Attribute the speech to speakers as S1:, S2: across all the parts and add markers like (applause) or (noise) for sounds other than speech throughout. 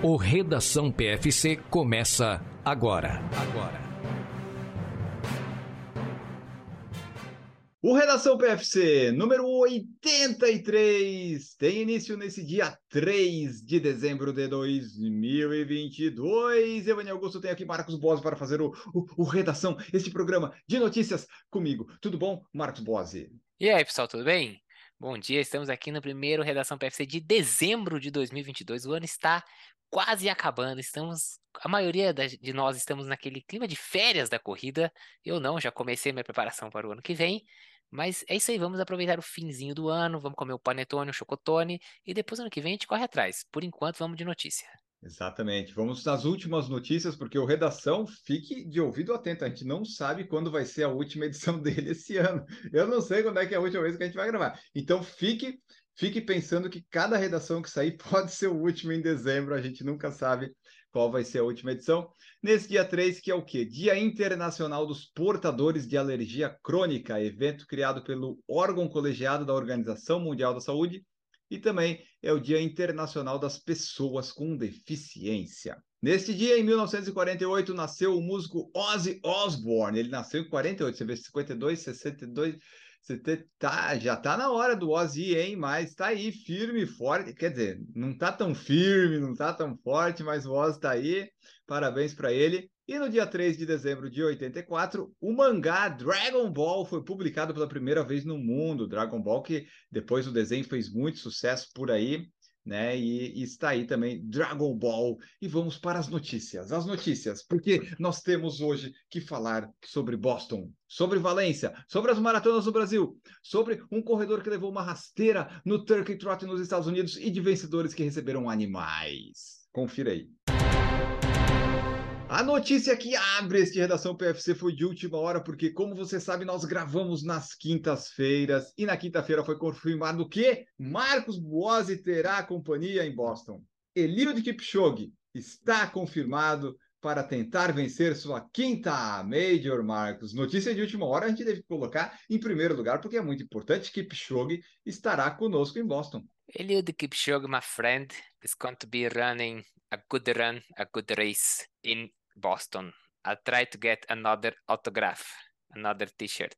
S1: O Redação PFC começa agora. Agora.
S2: O Redação PFC número 83 tem início nesse dia 3 de dezembro de 2022. Eu, Daniel Augusto, tenho aqui Marcos Bose para fazer o, o, o Redação, este programa de notícias comigo. Tudo bom, Marcos Bose?
S3: E aí, pessoal, tudo bem? Bom dia, estamos aqui no primeiro Redação PFC de dezembro de 2022. O ano está quase acabando. Estamos, a maioria de nós estamos naquele clima de férias da corrida. Eu não, já comecei minha preparação para o ano que vem. Mas é isso aí, vamos aproveitar o finzinho do ano, vamos comer o panetone, o chocotone e depois ano que vem a gente corre atrás. Por enquanto, vamos de notícia.
S2: Exatamente. Vamos nas últimas notícias, porque o Redação, fique de ouvido atento. A gente não sabe quando vai ser a última edição (laughs) dele esse ano. Eu não sei quando é que é a última vez que a gente vai gravar. Então fique Fique pensando que cada redação que sair (laughs) pode ser o último em dezembro, a gente nunca sabe qual vai ser a última edição. Nesse dia 3, que é o quê? Dia Internacional dos Portadores de Alergia Crônica, evento criado pelo órgão colegiado da Organização Mundial da Saúde, e também é o Dia Internacional das Pessoas com Deficiência. Neste dia, em 1948, nasceu o músico Ozzy Osbourne. Ele nasceu em 48, você vê 52, 62, você tá, já tá na hora do Ozzy, hein? Mas tá aí, firme forte. Quer dizer, não tá tão firme, não tá tão forte, mas o Ozzy tá aí. Parabéns para ele. E no dia 3 de dezembro de 84, o mangá Dragon Ball foi publicado pela primeira vez no mundo. Dragon Ball, que depois o desenho fez muito sucesso por aí né? E, e, está aí também Dragon Ball. E vamos para as notícias. As notícias, porque nós temos hoje que falar sobre Boston, sobre Valência, sobre as maratonas no Brasil, sobre um corredor que levou uma rasteira no Turkey Trot nos Estados Unidos e de vencedores que receberam animais. Confira aí. A notícia que abre este Redação PFC foi de última hora, porque, como você sabe, nós gravamos nas quintas-feiras, e na quinta-feira foi confirmado que Marcos Buozzi terá companhia em Boston. Eliud Kipchoge está confirmado para tentar vencer sua quinta Major, Marcos. Notícia de última hora, a gente deve colocar em primeiro lugar, porque é muito importante. Kipchoge estará conosco em Boston.
S3: Eliud Kipchoge, my friend, is going to be running a good run, a good race in Boston. I'll try to get another autograph, another t-shirt.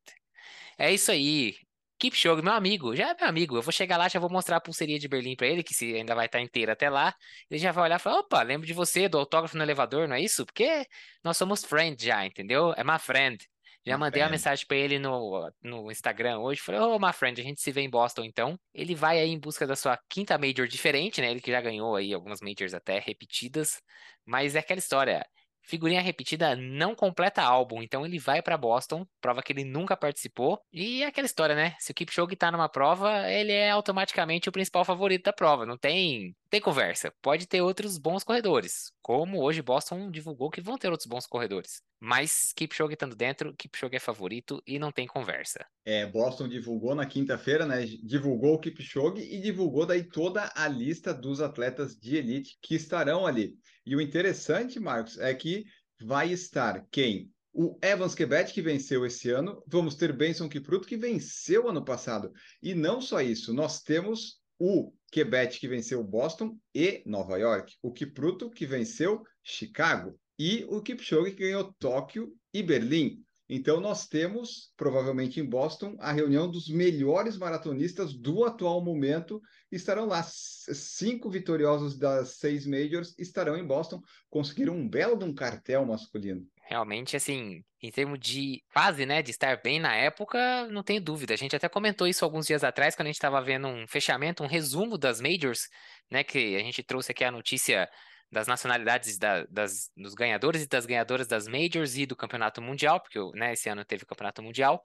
S3: É isso aí. Kipchoge, meu amigo, já é meu amigo. Eu vou chegar lá, já vou mostrar a pulseirinha de Berlim para ele, que se ainda vai estar inteira até lá. Ele já vai olhar e falar: opa, lembro de você, do autógrafo no elevador, não é isso? Porque nós somos friends já, entendeu? É my friend. Já mandei friend. uma mensagem para ele no, no Instagram hoje. Falei, ô, oh, my friend, a gente se vê em Boston então. Ele vai aí em busca da sua quinta major diferente, né? Ele que já ganhou aí algumas majors até repetidas. Mas é aquela história. Figurinha repetida não completa álbum, então ele vai para Boston, prova que ele nunca participou. E é aquela história, né? Se o Kipchoge tá numa prova, ele é automaticamente o principal favorito da prova. Não tem, tem conversa. Pode ter outros bons corredores, como hoje Boston divulgou que vão ter outros bons corredores. Mas Kipchoge estando dentro, Kipchoge é favorito e não tem conversa.
S2: É, Boston divulgou na quinta-feira, né? Divulgou o Kipchoge e divulgou daí toda a lista dos atletas de elite que estarão ali. E o interessante, Marcos, é que vai estar quem? O Evans Quebec, que venceu esse ano. Vamos ter Benson Kipruto, que venceu ano passado. E não só isso, nós temos o Quebec, que venceu Boston e Nova York. O Kipruto, que venceu Chicago. E o Kipchoge, que ganhou Tóquio e Berlim. Então, nós temos, provavelmente em Boston, a reunião dos melhores maratonistas do atual momento. Estarão lá. Cinco vitoriosos das seis majors estarão em Boston. Conseguiram um belo de um cartel masculino.
S3: Realmente, assim, em termos de fase, né, de estar bem na época, não tem dúvida. A gente até comentou isso alguns dias atrás, quando a gente estava vendo um fechamento, um resumo das majors, né, que a gente trouxe aqui a notícia das nacionalidades da, das, dos ganhadores e das ganhadoras das Majors e do Campeonato Mundial, porque né, esse ano teve o Campeonato Mundial.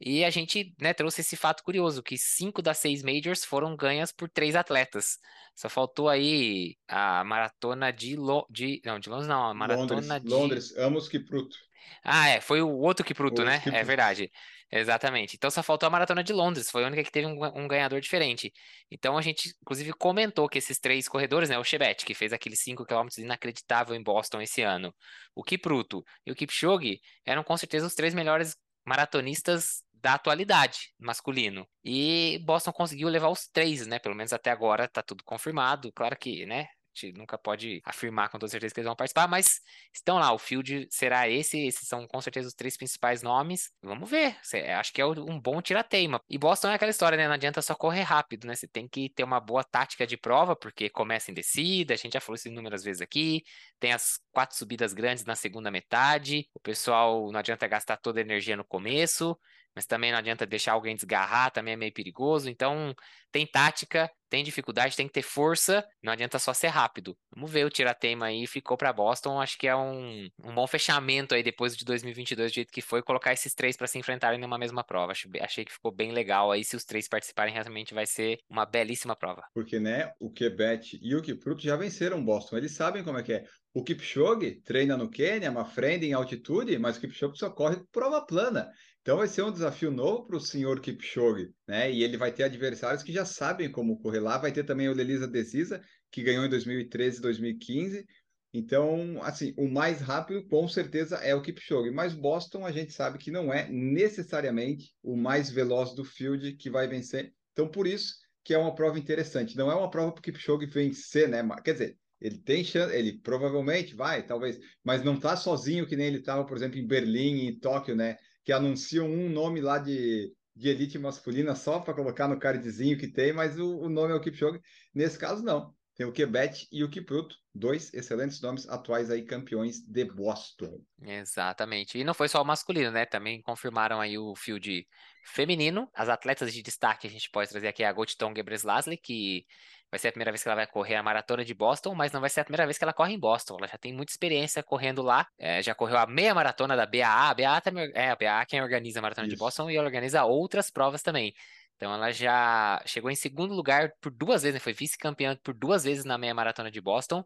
S3: E a gente né, trouxe esse fato curioso, que cinco das seis Majors foram ganhas por três atletas. Só faltou aí a maratona de, Lo... de... não, de Londres não, a maratona
S2: Londres,
S3: de...
S2: Londres, Amos Kipruto.
S3: Ah, é, foi o outro Kipruto, né? É verdade. Exatamente. Então só faltou a maratona de Londres, foi a única que teve um, um, ganhador diferente. Então a gente, inclusive, comentou que esses três corredores, né? O Chebet, que fez aqueles 5 km inacreditável em Boston esse ano, o Kipruto e o Kipchoge eram com certeza os três melhores maratonistas da atualidade masculino. E Boston conseguiu levar os três, né? Pelo menos até agora tá tudo confirmado. Claro que, né? Gente nunca pode afirmar com toda certeza que eles vão participar, mas estão lá. O field será esse. Esses são com certeza os três principais nomes. Vamos ver. Acho que é um bom tirateima. E Boston é aquela história, né? Não adianta só correr rápido, né? Você tem que ter uma boa tática de prova, porque começa em descida. A gente já falou isso inúmeras vezes aqui. Tem as quatro subidas grandes na segunda metade. O pessoal não adianta gastar toda a energia no começo mas também não adianta deixar alguém desgarrar, também é meio perigoso. Então, tem tática, tem dificuldade, tem que ter força, não adianta só ser rápido. Vamos ver o Tiratema aí, ficou para Boston, acho que é um, um bom fechamento aí depois de 2022, do jeito que foi, colocar esses três para se enfrentarem numa mesma prova. Achei que ficou bem legal aí, se os três participarem, realmente vai ser uma belíssima prova.
S2: Porque, né, o Quebec e o Kipruto já venceram Boston, eles sabem como é que é. O Kipchoge treina no Quênia, uma friend em altitude, mas o Kipchoge só corre prova plana. Então vai ser um desafio novo para o senhor Kipchoge, né? E ele vai ter adversários que já sabem como correr lá. Vai ter também o Lelisa Desisa, que ganhou em 2013 e 2015. Então, assim, o mais rápido com certeza é o Kipchoge, mas Boston a gente sabe que não é necessariamente o mais veloz do field que vai vencer. Então, por isso que é uma prova interessante. Não é uma prova para o Kipchoge vencer, né? Quer dizer, ele tem chance, ele provavelmente vai, talvez, mas não está sozinho que nem ele estava, por exemplo, em Berlim em Tóquio, né? Que anunciam um nome lá de, de elite masculina só para colocar no cardzinho que tem, mas o, o nome é o Kipchoge. Nesse caso, não. Tem o Quebec e o Kipruto, dois excelentes nomes atuais aí campeões de Boston.
S3: Exatamente. E não foi só o masculino, né? Também confirmaram aí o field feminino. As atletas de destaque a gente pode trazer aqui a Gotiton Gebreselassie, que vai ser a primeira vez que ela vai correr a maratona de Boston, mas não vai ser a primeira vez que ela corre em Boston. Ela já tem muita experiência correndo lá. É, já correu a meia maratona da BAA. A BAA, também, é, a BAA quem organiza a maratona Isso. de Boston e organiza outras provas também. Então ela já chegou em segundo lugar por duas vezes, né? foi vice-campeã por duas vezes na meia maratona de Boston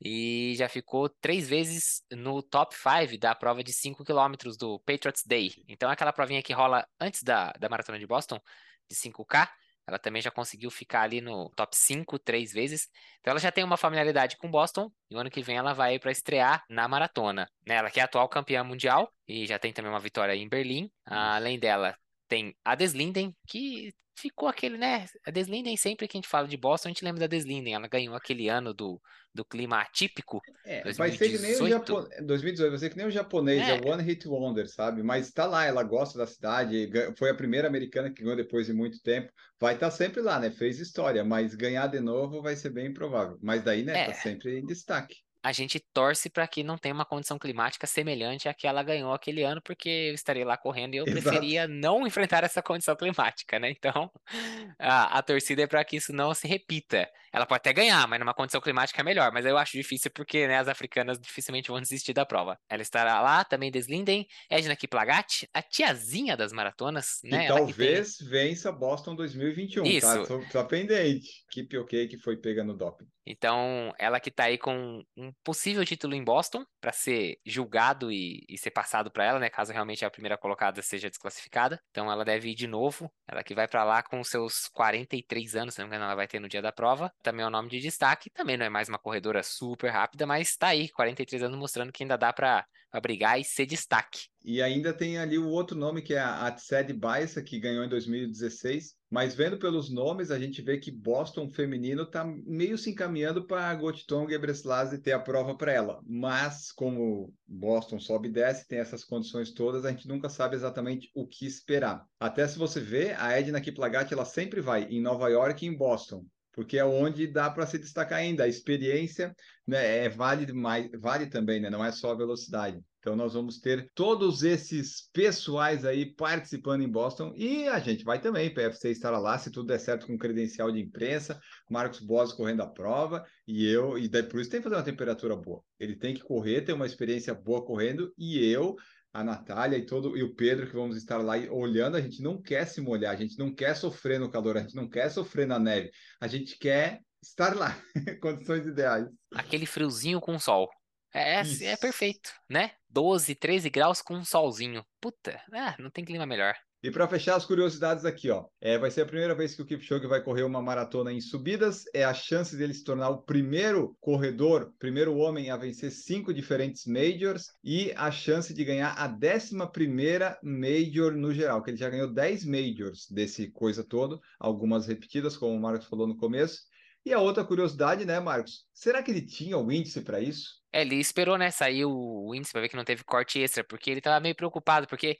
S3: e já ficou três vezes no top 5 da prova de 5 km do Patriots Day. Então aquela provinha que rola antes da, da maratona de Boston, de 5K. Ela também já conseguiu ficar ali no top 5 três vezes. Então ela já tem uma familiaridade com Boston. E o ano que vem ela vai para estrear na maratona. Né? Ela que é atual campeã mundial e já tem também uma vitória em Berlim. Além dela, tem a Deslinden, que ficou aquele, né? A Deslinden, sempre que a gente fala de Boston, a gente lembra da Deslinden. Ela ganhou aquele ano do, do clima atípico.
S2: É, 2018. vai ser que nem o japonês. 2018, vai ser que nem o japonês, é. é One Hit Wonder, sabe? Mas tá lá, ela gosta da cidade, foi a primeira americana que ganhou depois de muito tempo. Vai estar tá sempre lá, né? Fez história, mas ganhar de novo vai ser bem improvável. Mas daí, né, é. tá sempre em destaque
S3: a gente torce para que não tenha uma condição climática semelhante à que ela ganhou aquele ano, porque eu estarei lá correndo e eu Exato. preferia não enfrentar essa condição climática, né? Então, (laughs) a, a torcida é para que isso não se repita. Ela pode até ganhar, mas numa condição climática é melhor. Mas eu acho difícil porque né, as africanas dificilmente vão desistir da prova. Ela estará lá, também Deslinden, Edna Kiplagat, a tiazinha das maratonas, né?
S2: E talvez tem... vença Boston 2021, tá? Isso. tá? Tá pendente. Keep OK que foi pega no doping.
S3: Então, ela que tá aí com um possível título em Boston para ser julgado e, e ser passado para ela, né? Caso realmente a primeira colocada seja desclassificada. Então, ela deve ir de novo. Ela que vai para lá com seus 43 anos, se não me engano, ela vai ter no dia da prova. Também é um nome de destaque. Também não é mais uma corredora super rápida, mas tá aí, 43 anos, mostrando que ainda dá para brigar e ser destaque.
S2: E ainda tem ali o outro nome que é a Atsed Baissa, que ganhou em 2016. Mas vendo pelos nomes, a gente vê que Boston feminino está meio se encaminhando para a Gotiton Gebreselassie ter a prova para ela. Mas como Boston sobe e desce, tem essas condições todas, a gente nunca sabe exatamente o que esperar. Até se você vê, a Edna Kiplagat ela sempre vai em Nova York e em Boston porque é onde dá para se destacar ainda. A experiência né, é, vale, mais, vale também, né? não é só a velocidade. Então nós vamos ter todos esses pessoais aí participando em Boston e a gente vai também, PFC estará lá, se tudo der certo com credencial de imprensa, Marcos Boas correndo a prova e eu, e daí por isso tem que fazer uma temperatura boa. Ele tem que correr, ter uma experiência boa correndo e eu a Natália e todo e o Pedro que vamos estar lá olhando, a gente não quer se molhar, a gente não quer sofrer no calor, a gente não quer sofrer na neve, a gente quer estar lá, (laughs) condições ideais.
S3: Aquele friozinho com sol. É, é, é perfeito, né? 12, 13 graus com um solzinho. Puta, ah, não tem clima melhor.
S2: E para fechar as curiosidades aqui, ó, é, vai ser a primeira vez que o Kipchoge vai correr uma maratona em subidas. É a chance dele se tornar o primeiro corredor, primeiro homem a vencer cinco diferentes majors e a chance de ganhar a décima primeira major no geral, que ele já ganhou 10 majors desse coisa todo, algumas repetidas, como o Marcos falou no começo. E a outra curiosidade, né, Marcos? Será que ele tinha o índice para isso?
S3: É, ele esperou, né, sair o índice para ver que não teve corte extra, porque ele tava meio preocupado, porque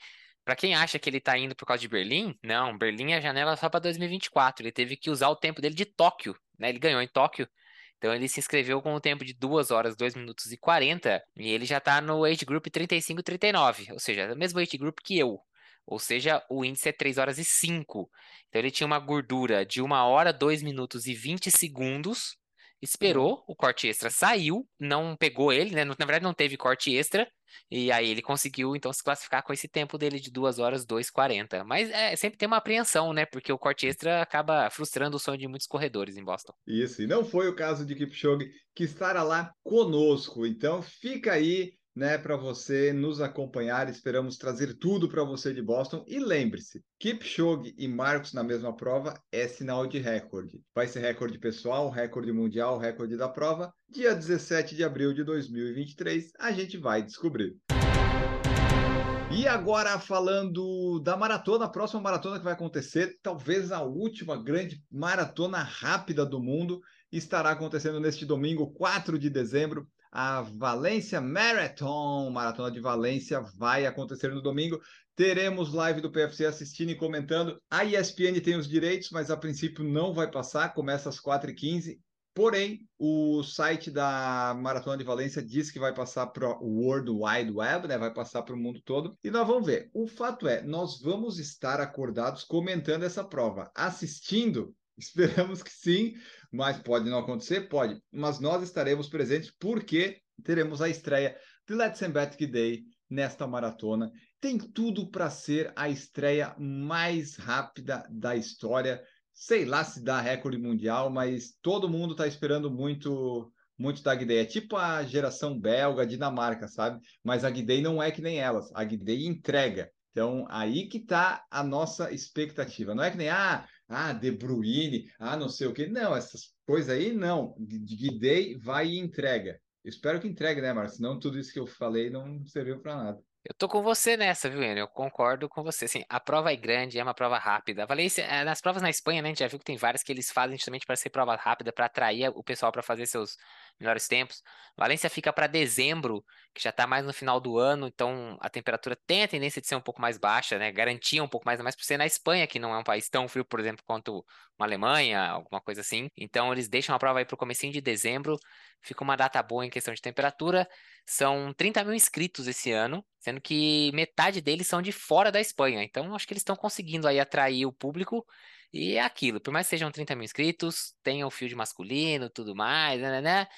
S3: para quem acha que ele tá indo por causa de Berlim, não, Berlim é janela só para 2024. Ele teve que usar o tempo dele de Tóquio, né? Ele ganhou em Tóquio. Então ele se inscreveu com um tempo de 2 horas, 2 minutos e 40, e ele já tá no age group 35 39, ou seja, é o mesmo age group que eu. Ou seja, o índice é 3 horas e 5. Então ele tinha uma gordura de 1 hora, 2 minutos e 20 segundos. Esperou, o corte extra saiu, não pegou ele, né? Na verdade, não teve corte extra. E aí ele conseguiu, então, se classificar com esse tempo dele de 2 horas 2,40. Mas é, sempre tem uma apreensão, né? Porque o corte extra acaba frustrando o sonho de muitos corredores em Boston.
S2: Isso, e não foi o caso de Kipchoge, que estará lá conosco. Então, fica aí né, para você nos acompanhar. Esperamos trazer tudo para você de Boston. E lembre-se, Kipchoge e Marcos na mesma prova é sinal de recorde. Vai ser recorde pessoal, recorde mundial, recorde da prova. Dia 17 de abril de 2023, a gente vai descobrir. E agora falando da maratona, a próxima maratona que vai acontecer, talvez a última grande maratona rápida do mundo, estará acontecendo neste domingo, 4 de dezembro, a Valência Marathon, Maratona de Valência, vai acontecer no domingo. Teremos live do PFC assistindo e comentando. A ESPN tem os direitos, mas a princípio não vai passar, começa às 4h15. Porém, o site da Maratona de Valência diz que vai passar para o World Wide Web, né? vai passar para o mundo todo. E nós vamos ver. O fato é, nós vamos estar acordados comentando essa prova. Assistindo, esperamos que sim, mas pode não acontecer? Pode. Mas nós estaremos presentes porque teremos a estreia de Let's Embatic Day nesta maratona. Tem tudo para ser a estreia mais rápida da história. Sei lá se dá recorde mundial, mas todo mundo está esperando muito muito da Guidei. É tipo a geração belga, Dinamarca, sabe? Mas a Guidei não é que nem elas. A Guidei entrega. Então, aí que está a nossa expectativa. Não é que nem, ah, ah, De Bruyne, ah, não sei o quê. Não, essas coisas aí não. Guidei, vai e entrega. Eu espero que entregue, né, Marcos? Senão tudo isso que eu falei não serviu para nada.
S3: Eu tô com você nessa, viu, Enio? Eu concordo com você. Assim, a prova é grande, é uma prova rápida. A Valência, é, nas provas na Espanha, né, a gente já viu que tem várias que eles fazem justamente para ser prova rápida, para atrair o pessoal para fazer seus melhores tempos. Valência fica para dezembro, que já está mais no final do ano, então a temperatura tem a tendência de ser um pouco mais baixa, né? Garantia um pouco mais, mais por ser na Espanha, que não é um país tão frio, por exemplo, quanto uma Alemanha, alguma coisa assim. Então eles deixam a prova aí para o comecinho de dezembro, fica uma data boa em questão de temperatura. São 30 mil inscritos esse ano, sendo que metade deles são de fora da Espanha. Então acho que eles estão conseguindo aí atrair o público. E é aquilo, por mais que sejam 30 mil inscritos, tenha o field masculino, tudo mais, né, né, né?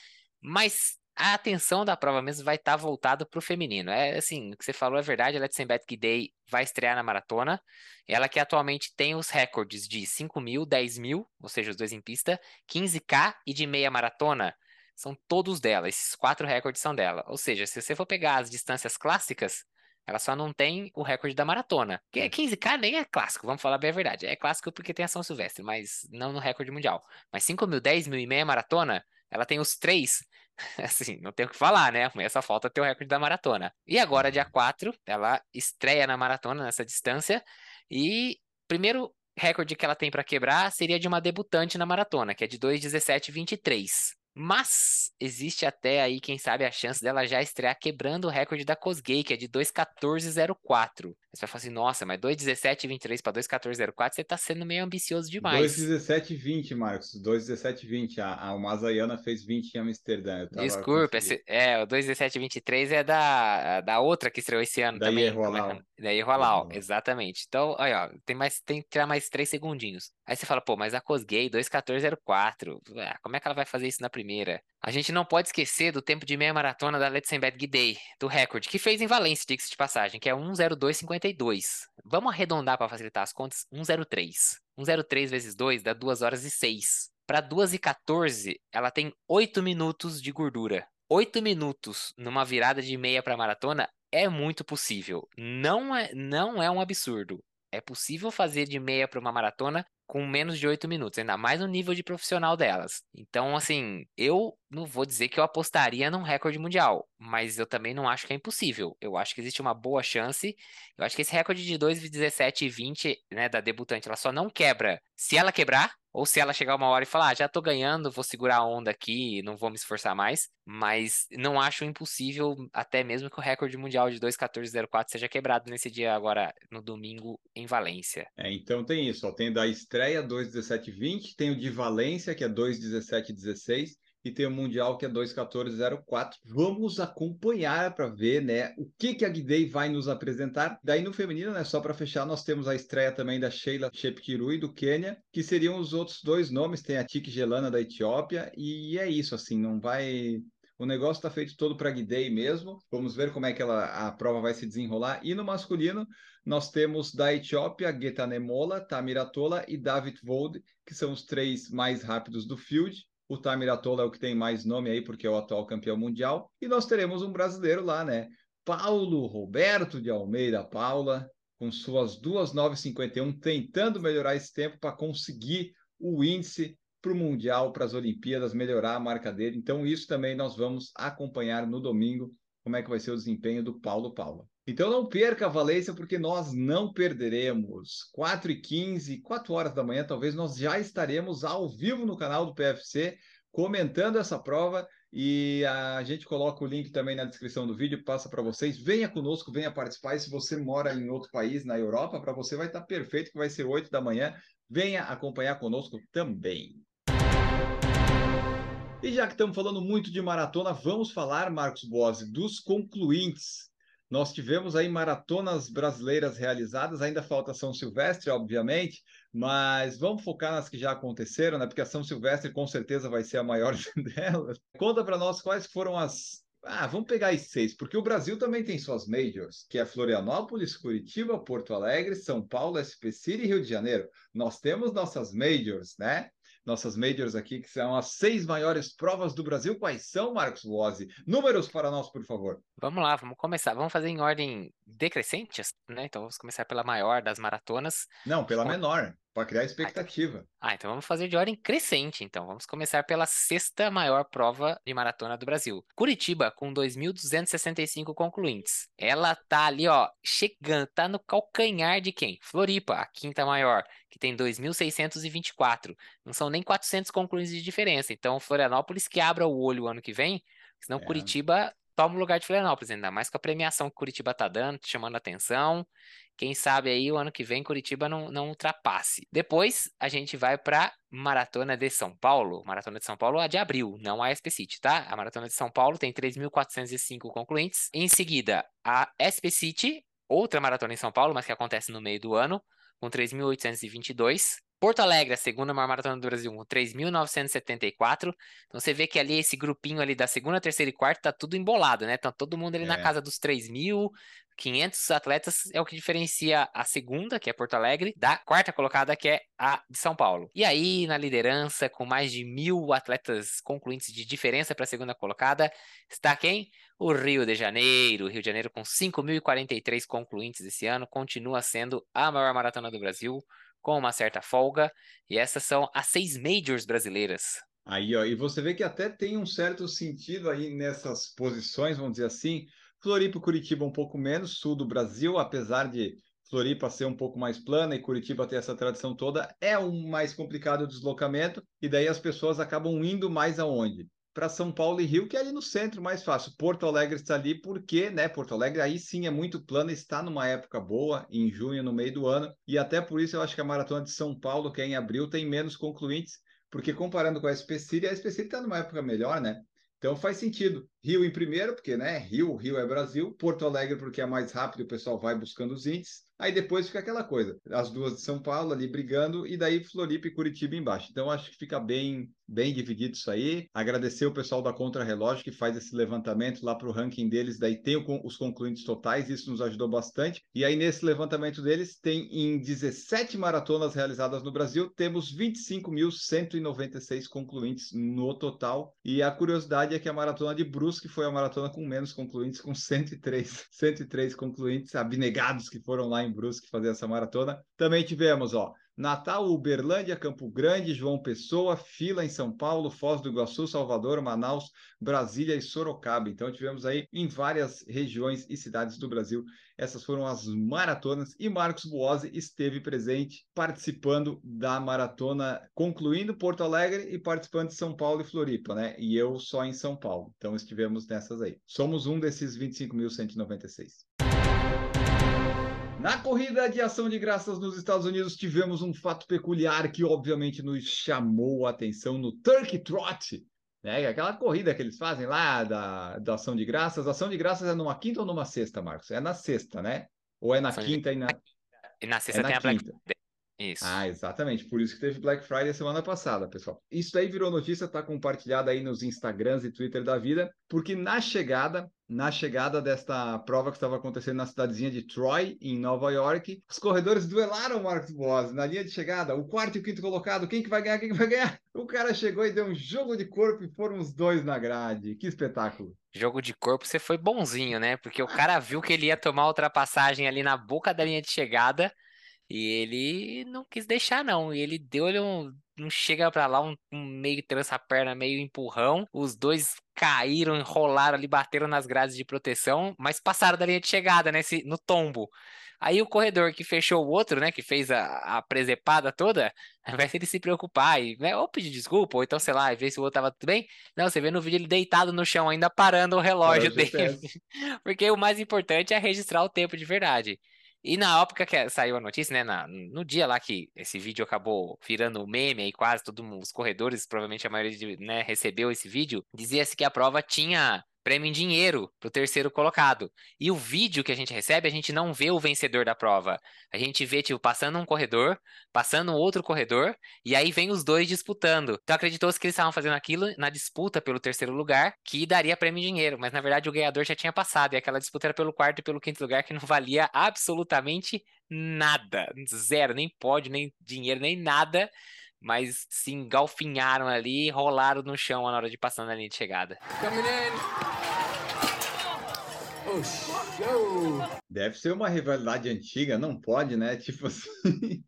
S3: Mas a atenção da prova mesmo vai estar tá voltada para o feminino. É assim, o que você falou é verdade, a Let's Bet Day vai estrear na maratona. Ela que atualmente tem os recordes de 5 mil, 10 mil, ou seja, os dois em pista, 15K e de meia maratona. São todos dela, esses quatro recordes são dela. Ou seja, se você for pegar as distâncias clássicas, ela só não tem o recorde da maratona. Que 15K nem é clássico, vamos falar bem a verdade. É clássico porque tem ação silvestre, mas não no recorde mundial. Mas 5 mil, 10 mil e meia maratona, ela tem os três. (laughs) Assim, não tem o que falar, né? Só falta ter o recorde da maratona. E agora, dia 4, ela estreia na maratona nessa distância. E primeiro recorde que ela tem para quebrar seria de uma debutante na maratona, que é de 2:17:23. Mas existe até aí, quem sabe, a chance dela já estrear quebrando o recorde da Cosgay, que é de 2,14,04. Você vai falar assim, nossa, mas 2,17,23 para 2,14,04, você tá sendo meio ambicioso demais.
S2: 2,17,20, Marcos. 2,17,20. A, a Mazaiana fez 20 em Amsterdã.
S3: Desculpa, esse, é, o 2,17,23 é da, da outra que estreou esse ano
S2: da
S3: também.
S2: Ierrolau.
S3: É da Ierrolau, exatamente. Então, olha, ó, tem, mais, tem que tirar mais 3 segundinhos. Aí você fala, pô, mas a Cosgay, 2,14,04. Ah, como é que ela vai fazer isso na primeira? A gente não pode esquecer do tempo de meia maratona da Letzenberg Day, do recorde, que fez em Valência, diga-se de passagem, que é 1,02,52. Vamos arredondar para facilitar as contas, 1,03. 1,03 vezes 2 dá 2 horas e 6. Para 2 e 14, ela tem 8 minutos de gordura. 8 minutos numa virada de meia para maratona é muito possível. Não é, não é um absurdo. É possível fazer de meia para uma maratona com menos de oito minutos, ainda mais no nível de profissional delas. Então, assim, eu não vou dizer que eu apostaria num recorde mundial, mas eu também não acho que é impossível. Eu acho que existe uma boa chance. Eu acho que esse recorde de 2,17 e 20, né, da debutante, ela só não quebra se ela quebrar, ou se ela chegar uma hora e falar, ah, já tô ganhando, vou segurar a onda aqui, não vou me esforçar mais, mas não acho impossível até mesmo que o recorde mundial de 2:14.04 seja quebrado nesse dia agora no domingo em Valência.
S2: É, então tem isso, ó, tem da estreia 2:17.20, tem o de Valência que é 2:17.16 e tem o Mundial que é 21404. Vamos acompanhar para ver, né, o que que a Guidei vai nos apresentar. Daí no feminino, né, só para fechar, nós temos a estreia também da Sheila Shepkirui do Quênia, que seriam os outros dois nomes, tem a Tiki Gelana da Etiópia e é isso assim, não vai o negócio está feito todo para Guidei mesmo. Vamos ver como é que ela, a prova vai se desenrolar. E no masculino, nós temos da Etiópia, Getanemola, Tamiratola e David Vold, que são os três mais rápidos do field. O Tamiratola é o que tem mais nome aí, porque é o atual campeão mundial. E nós teremos um brasileiro lá, né? Paulo Roberto de Almeida Paula, com suas 2,951, tentando melhorar esse tempo para conseguir o índice para o Mundial, para as Olimpíadas, melhorar a marca dele. Então, isso também nós vamos acompanhar no domingo, como é que vai ser o desempenho do Paulo Paula. Então não perca a Valência, porque nós não perderemos. 4 e 15, 4 horas da manhã, talvez nós já estaremos ao vivo no canal do PFC, comentando essa prova. E a gente coloca o link também na descrição do vídeo, passa para vocês. Venha conosco, venha participar. E se você mora em outro país, na Europa, para você vai estar perfeito, que vai ser 8 da manhã. Venha acompanhar conosco também. E já que estamos falando muito de maratona, vamos falar, Marcos Bose, dos concluintes. Nós tivemos aí maratonas brasileiras realizadas, ainda falta São Silvestre, obviamente, mas vamos focar nas que já aconteceram, né? Porque a São Silvestre com certeza vai ser a maior (laughs) delas. Conta para nós quais foram as. Ah, vamos pegar as seis, porque o Brasil também tem suas majors, que é Florianópolis, Curitiba, Porto Alegre, São Paulo, SP e Rio de Janeiro. Nós temos nossas majors, né? Nossas majors aqui, que são as seis maiores provas do Brasil. Quais são, Marcos Wozzi? Números para nós, por favor.
S3: Vamos lá, vamos começar. Vamos fazer em ordem decrescente, né? Então vamos começar pela maior das maratonas.
S2: Não, pela menor. Para criar expectativa.
S3: Ah, então vamos fazer de ordem crescente, então. Vamos começar pela sexta maior prova de maratona do Brasil. Curitiba, com 2.265 concluintes. Ela tá ali, ó, chegando, tá no calcanhar de quem? Floripa, a quinta maior, que tem 2.624. Não são nem 400 concluintes de diferença. Então, Florianópolis que abra o olho o ano que vem, senão é. Curitiba toma o lugar de Florianópolis, ainda mais com a premiação que Curitiba tá dando, chamando atenção. Quem sabe aí o ano que vem Curitiba não, não ultrapasse. Depois a gente vai para Maratona de São Paulo. Maratona de São Paulo é de abril, não a SP City, tá? A Maratona de São Paulo tem 3.405 concluintes. Em seguida, a SP City, outra maratona em São Paulo, mas que acontece no meio do ano, com 3.822. Porto Alegre, a segunda maior maratona do Brasil, com 3.974. Então você vê que ali esse grupinho ali da segunda, terceira e quarta tá tudo embolado, né? Tá todo mundo ali é. na casa dos 3.000, 500 atletas é o que diferencia a segunda, que é Porto Alegre, da quarta colocada, que é a de São Paulo. E aí, na liderança, com mais de mil atletas concluintes de diferença para a segunda colocada, está quem? O Rio de Janeiro. O Rio de Janeiro, com 5.043 concluintes esse ano, continua sendo a maior maratona do Brasil, com uma certa folga. E essas são as seis majors brasileiras.
S2: Aí, ó, e você vê que até tem um certo sentido aí nessas posições, vamos dizer assim, Floripa e Curitiba um pouco menos, sul do Brasil, apesar de Floripa ser um pouco mais plana e Curitiba ter essa tradição toda, é um mais complicado o deslocamento, e daí as pessoas acabam indo mais aonde? Para São Paulo e Rio, que é ali no centro, mais fácil. Porto Alegre está ali porque, né, Porto Alegre aí sim é muito plana, está numa época boa, em junho, no meio do ano, e até por isso eu acho que a maratona de São Paulo, que é em abril, tem menos concluintes, porque comparando com a SP City, a SP City está numa época melhor, né? Então faz sentido. Rio em primeiro, porque né, Rio, Rio é Brasil, Porto Alegre porque é mais rápido, o pessoal vai buscando os índices. Aí depois fica aquela coisa, as duas de São Paulo ali brigando e daí Floripa e Curitiba embaixo. Então acho que fica bem bem dividido isso aí. Agradecer o pessoal da Contra Relógio que faz esse levantamento lá para o ranking deles, daí tem o, os concluintes totais, isso nos ajudou bastante. E aí nesse levantamento deles tem em 17 maratonas realizadas no Brasil, temos 25.196 concluintes no total. E a curiosidade é que a maratona de Brusque foi a maratona com menos concluintes, com 103, 103 (laughs) concluintes abnegados que foram lá em Brusque fazer essa maratona. Também tivemos, ó, Natal, Uberlândia, Campo Grande, João Pessoa, Fila em São Paulo, Foz do Iguaçu, Salvador, Manaus, Brasília e Sorocaba. Então tivemos aí em várias regiões e cidades do Brasil. Essas foram as maratonas e Marcos Buozzi esteve presente participando da maratona, concluindo Porto Alegre e participando de São Paulo e Floripa, né? E eu só em São Paulo. Então estivemos nessas aí. Somos um desses 25.196. Na corrida de ação de graças nos Estados Unidos, tivemos um fato peculiar que, obviamente, nos chamou a atenção no Turkey Trot. Né? Aquela corrida que eles fazem lá da, da ação de graças. A ação de graças é numa quinta ou numa sexta, Marcos? É na sexta, né? Ou é na quinta e na.
S3: E na sexta é tem na a quinta. Black
S2: isso. Ah, exatamente. Por isso que teve Black Friday semana passada, pessoal. Isso aí virou notícia, tá compartilhado aí nos Instagrams e Twitter da vida, porque na chegada, na chegada desta prova que estava acontecendo na cidadezinha de Troy, em Nova York, os corredores duelaram Marcos Boas na linha de chegada, o quarto e o quinto colocado, quem que vai ganhar, quem que vai ganhar? O cara chegou e deu um jogo de corpo e foram os dois na grade. Que espetáculo.
S3: Jogo de corpo, você foi bonzinho, né? Porque o cara viu que ele ia tomar ultrapassagem ali na boca da linha de chegada, e ele não quis deixar, não. E ele deu-lhe um, um chega para lá, um, um meio trança perna, meio empurrão. Os dois caíram, enrolaram ali, bateram nas grades de proteção, mas passaram da linha de chegada, né, no tombo. Aí o corredor que fechou o outro, né, que fez a, a presepada toda, (laughs) ao invés de ele se preocupar e, né, ou pedir desculpa, ou então, sei lá, ver se o outro tava tudo bem, não, você vê no vídeo ele deitado no chão, ainda parando o relógio dele. (laughs) Porque o mais importante é registrar o tempo de verdade. E na época que saiu a notícia, né, na, no dia lá que esse vídeo acabou virando meme aí quase todos os corredores, provavelmente a maioria de, né, recebeu esse vídeo, dizia-se que a prova tinha prêmio em dinheiro para o terceiro colocado. E o vídeo que a gente recebe, a gente não vê o vencedor da prova. A gente vê, tipo, passando um corredor, passando outro corredor, e aí vem os dois disputando. Então acreditou-se que eles estavam fazendo aquilo na disputa pelo terceiro lugar, que daria prêmio em dinheiro. Mas na verdade o ganhador já tinha passado, e aquela disputa era pelo quarto e pelo quinto lugar, que não valia absolutamente nada. Zero, nem pódio, nem dinheiro, nem nada mas se engalfinharam ali e rolaram no chão na hora de passar na linha de chegada.
S2: Show. Deve ser uma rivalidade antiga, não pode, né? (laughs) Tipo assim.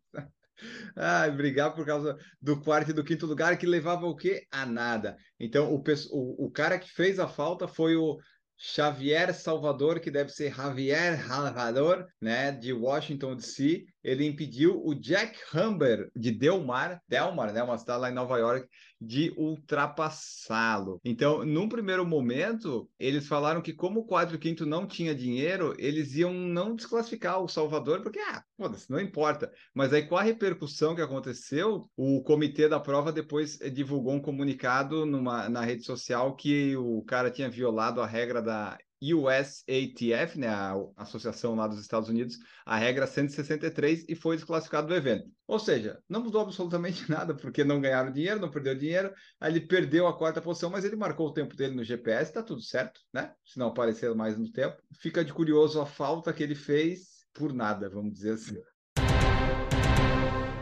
S2: Ah, brigar por causa do quarto e do quinto lugar que levava o quê? A nada. Então, o, o, o cara que fez a falta foi o Xavier Salvador, que deve ser Javier Salvador, né, de Washington DC, ele impediu o Jack Humber de Delmar, Delmar, né, uma cidade lá em Nova York, de ultrapassá-lo. Então, num primeiro momento, eles falaram que como o 4 quinto não tinha dinheiro, eles iam não desclassificar o Salvador, porque, ah, foda-se, não importa. Mas aí, com a repercussão que aconteceu, o comitê da prova depois divulgou um comunicado numa, na rede social que o cara tinha violado a regra da USATF, né, a associação lá dos Estados Unidos, a regra 163 e foi desclassificado do evento. Ou seja, não mudou absolutamente (laughs) nada, porque não ganharam dinheiro, não perdeu dinheiro, aí ele perdeu a quarta posição, mas ele marcou o tempo dele no GPS, tá tudo certo, né? Se não aparecer mais no tempo. Fica de curioso a falta que ele fez por nada, vamos dizer assim.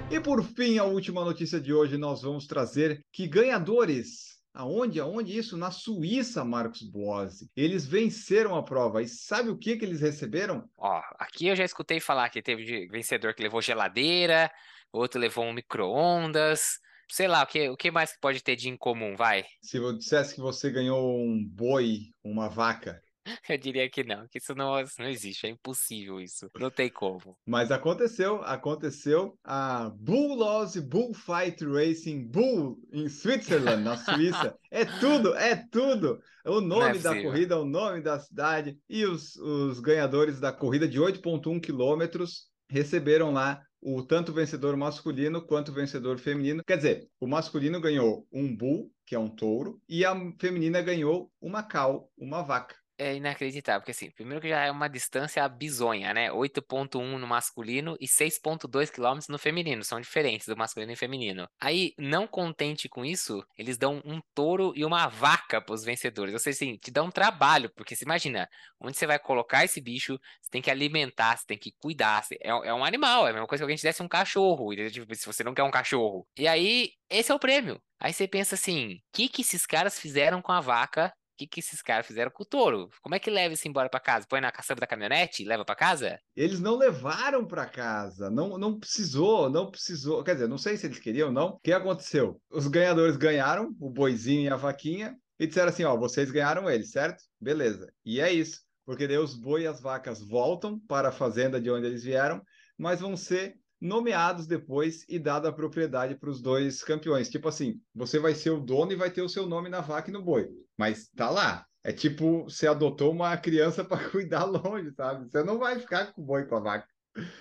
S2: E por fim, a última notícia de hoje, nós vamos trazer que ganhadores Aonde? Aonde isso? Na Suíça, Marcos Boazzi. Eles venceram a prova. E sabe o que, que eles receberam?
S3: Ó, aqui eu já escutei falar que teve vencedor que levou geladeira, outro levou um micro-ondas. Sei lá, o que, o que mais pode ter de incomum, vai?
S2: Se eu dissesse que você ganhou um boi, uma vaca, (laughs)
S3: Eu diria que não, que isso não, não existe, é impossível isso, não tem como.
S2: Mas aconteceu, aconteceu a Bull Bullfight Racing Bull em Switzerland, na Suíça. (laughs) é tudo, é tudo. O é nome é da corrida, o nome da cidade e os, os ganhadores da corrida de 8.1 quilômetros receberam lá o tanto vencedor masculino quanto vencedor feminino. Quer dizer, o masculino ganhou um bull, que é um touro, e a feminina ganhou uma cal, uma vaca
S3: é inacreditável, porque assim, primeiro que já é uma distância bizonha, né? 8.1 no masculino e 6.2 quilômetros no feminino, são diferentes do masculino e feminino. Aí, não contente com isso, eles dão um touro e uma vaca para os vencedores. Ou seja, assim, te dá um trabalho, porque você imagina, onde você vai colocar esse bicho, você tem que alimentar, você tem que cuidar, é, é um animal, é a mesma coisa que alguém te desse um cachorro, tipo, se você não quer um cachorro. E aí, esse é o prêmio. Aí você pensa assim, o que que esses caras fizeram com a vaca que, que esses caras fizeram com o touro? Como é que leva isso embora para casa? Põe na caçamba da caminhonete e leva para casa?
S2: Eles não levaram para casa, não, não precisou, não precisou. Quer dizer, não sei se eles queriam ou não. O que aconteceu? Os ganhadores ganharam, o boizinho e a vaquinha, e disseram assim: ó, vocês ganharam eles, certo? Beleza. E é isso, porque daí os boi e as vacas voltam para a fazenda de onde eles vieram, mas vão ser nomeados depois e dada a propriedade para os dois campeões. Tipo assim, você vai ser o dono e vai ter o seu nome na vaca e no boi, mas tá lá. É tipo, você adotou uma criança (laughs) para cuidar longe, sabe? Você não vai ficar com o boi com a vaca.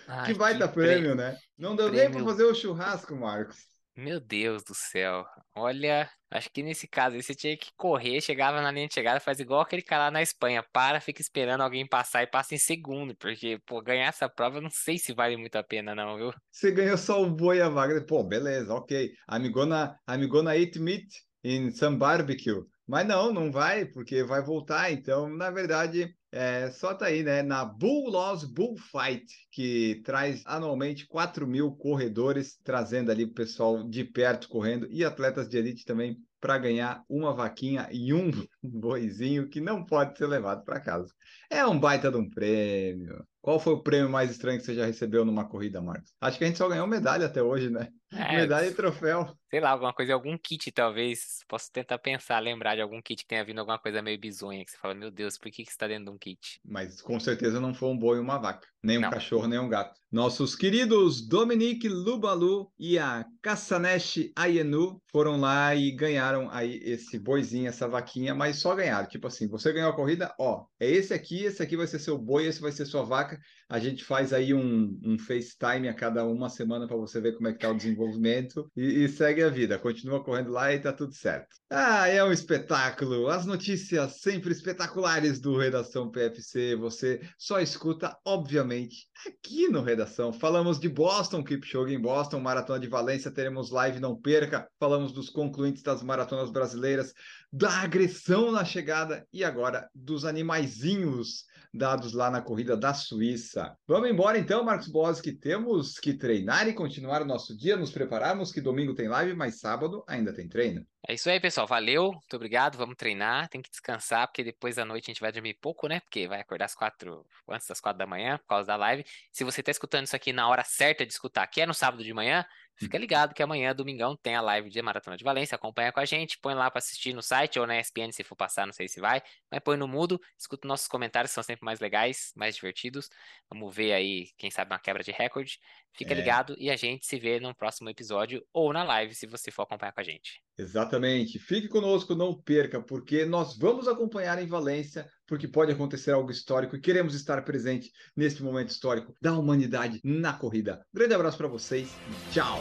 S2: Ai, que baita que prêmio, prêmio, né? Não deu prêmio... nem para fazer o churrasco, Marcos.
S3: Meu Deus do céu. Olha, acho que nesse caso aí você tinha que correr, chegava na linha de chegada, faz igual aquele cara lá na Espanha. Para, fica esperando alguém passar e passa em segundo. Porque, pô, ganhar essa prova eu não sei se vale muito a pena, não, viu?
S2: Você ganhou só o boi e a vaga. Pô, beleza, ok. I'm gonna eat meat in some barbecue. Mas não, não vai, porque vai voltar. Então, na verdade, é, só tá aí, né? Na Bull Loss Bullfight, que traz anualmente 4 mil corredores, trazendo ali o pessoal de perto correndo e atletas de elite também para ganhar uma vaquinha e um (laughs) boizinho que não pode ser levado para casa. É um baita de um prêmio. Qual foi o prêmio mais estranho que você já recebeu numa corrida, Marcos? Acho que a gente só ganhou medalha até hoje, né? É, medalha e troféu.
S3: Sei lá, alguma coisa, algum kit, talvez. Posso tentar pensar, lembrar de algum kit que tenha vindo alguma coisa meio bizonha, que você fala, meu Deus, por que, que está dentro de um kit?
S2: Mas com certeza não foi um boi e uma vaca, nem um não. cachorro, nem um gato. Nossos queridos Dominique Lubalu e a Kassanesh Ayenu foram lá e ganharam aí esse boizinho, essa vaquinha, mas só ganharam. Tipo assim, você ganhou a corrida, ó, é esse aqui, esse aqui vai ser seu boi, esse vai ser sua vaca. A gente faz aí um, um FaceTime a cada uma semana para você ver como é que tá o desenvolvimento e, e, segue a vida. Continua correndo lá e tá tudo certo. Ah, é um espetáculo. As notícias sempre espetaculares do Redação PFC. Você só escuta, obviamente, aqui no Redação. Falamos de Boston, Kipchoge em Boston, Maratona de Valência, teremos live, não perca. Falamos dos concluintes das maratonas brasileiras, da agressão na chegada e agora dos animaizinhos dados lá na corrida da Suíça. Vamos embora então, Marcos Boas, que temos que treinar e continuar o nosso dia, nos prepararmos, que domingo tem live, mas sábado ainda tem treino.
S3: É isso aí, pessoal. Valeu, muito obrigado. Vamos treinar. Tem que descansar, porque depois da noite a gente vai dormir pouco, né? Porque vai acordar às quatro, antes das quatro da manhã, por causa da live. Se você está escutando isso aqui na hora certa de escutar, que é no sábado de manhã, Fica ligado que amanhã, domingão, tem a live de Maratona de Valência. Acompanha com a gente, põe lá para assistir no site ou na ESPN se for passar, não sei se vai. Mas põe no mudo, escuta nossos comentários, são sempre mais legais, mais divertidos. Vamos ver aí, quem sabe, uma quebra de recorde. Fica é. ligado e a gente se vê no próximo episódio ou na live, se você for acompanhar com a gente.
S2: Exatamente. Fique conosco, não perca, porque nós vamos acompanhar em Valência, porque pode acontecer algo histórico e queremos estar presente nesse momento histórico da humanidade na corrida. grande abraço para vocês e tchau!